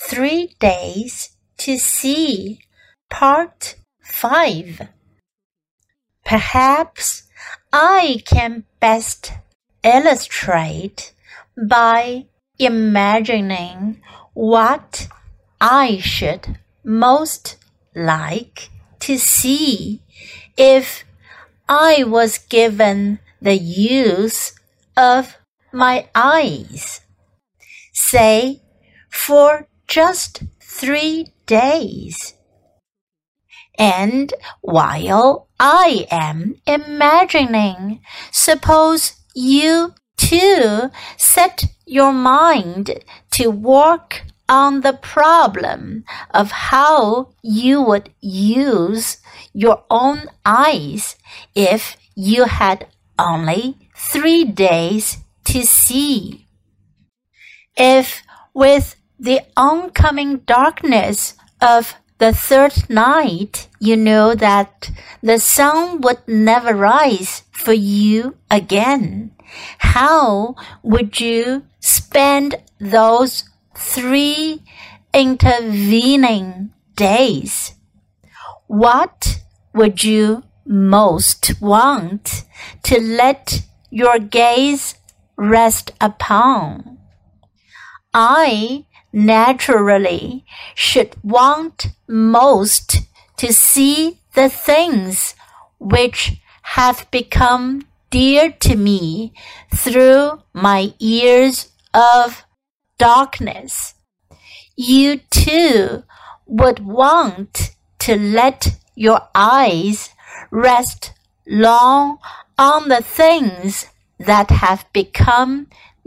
Three Days to See, Part 5. Perhaps I can best illustrate by imagining what I should most like to see if I was given the use of my eyes. Say, for just three days. And while I am imagining, suppose you too set your mind to work on the problem of how you would use your own eyes if you had only three days to see. If with the oncoming darkness of the third night, you know that the sun would never rise for you again. How would you spend those three intervening days? What would you most want to let your gaze rest upon? I naturally should want most to see the things which have become dear to me through my years of darkness. You too would want to let your eyes rest long on the things that have become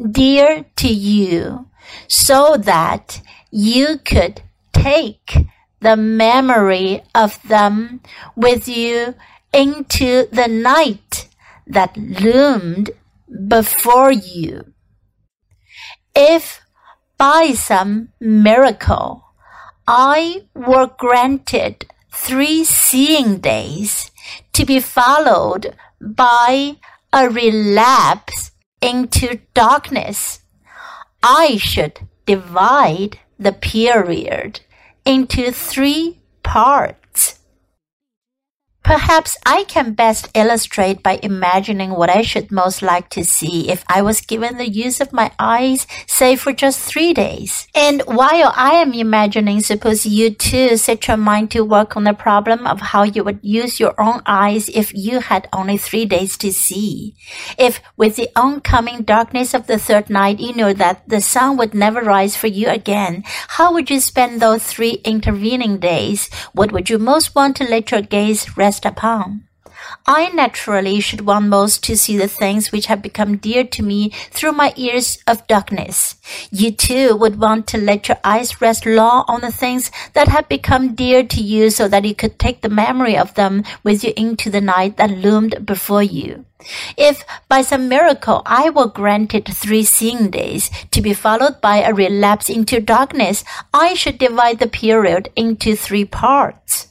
dear to you so that you could take the memory of them with you into the night that loomed before you. If by some miracle I were granted three seeing days to be followed by a relapse into darkness, I should divide the period into three parts. Perhaps I can best illustrate by imagining what I should most like to see if I was given the use of my eyes, say for just three days. And while I am imagining, suppose you too set your mind to work on the problem of how you would use your own eyes if you had only three days to see. If with the oncoming darkness of the third night you knew that the sun would never rise for you again, how would you spend those three intervening days? What would you most want to let your gaze rest rest upon. I naturally should want most to see the things which have become dear to me through my years of darkness. You too would want to let your eyes rest long on the things that have become dear to you so that you could take the memory of them with you into the night that loomed before you. If by some miracle I were granted three seeing days to be followed by a relapse into darkness, I should divide the period into three parts.